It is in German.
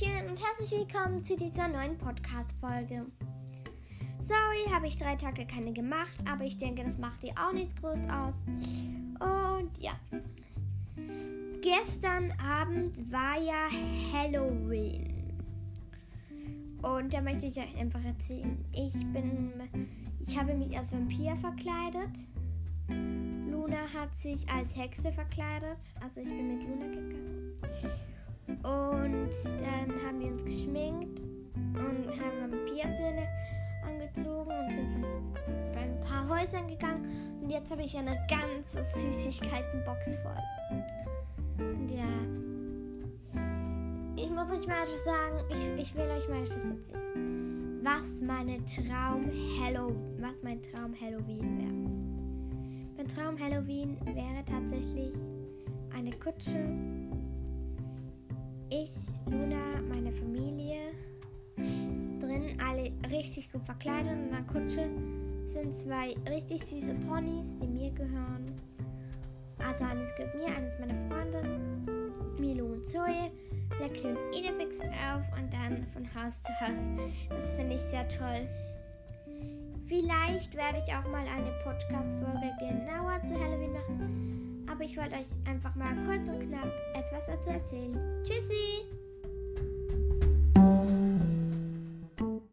herzlich willkommen zu dieser neuen Podcast-Folge. Sorry, habe ich drei Tage keine gemacht, aber ich denke, das macht dir auch nichts groß aus. Und ja. Gestern Abend war ja Halloween. Und da möchte ich euch einfach erzählen. Ich bin. Ich habe mich als Vampir verkleidet. Luna hat sich als Hexe verkleidet. Also ich bin mit Luna Vampirzähne angezogen und sind von, bei ein paar Häusern gegangen. Und jetzt habe ich eine ganze Süßigkeitenbox voll. Und ja, ich muss euch mal etwas sagen. Ich, ich will euch mal etwas erzählen. Was meine Traum Hallow, was mein Traum Halloween wäre. Mein Traum Halloween wäre tatsächlich eine Kutsche ich, Luna, richtig gut verkleidet und in der Kutsche sind zwei richtig süße Ponys, die mir gehören. Also eines gehört mir, eines meiner Freundinnen, Milo und Zoe. Wir kleben Idefix drauf und dann von Haus zu Haus. Das finde ich sehr toll. Vielleicht werde ich auch mal eine Podcast-Folge genauer zu Halloween machen aber ich wollte euch einfach mal kurz und knapp etwas dazu erzählen. Tschüssi!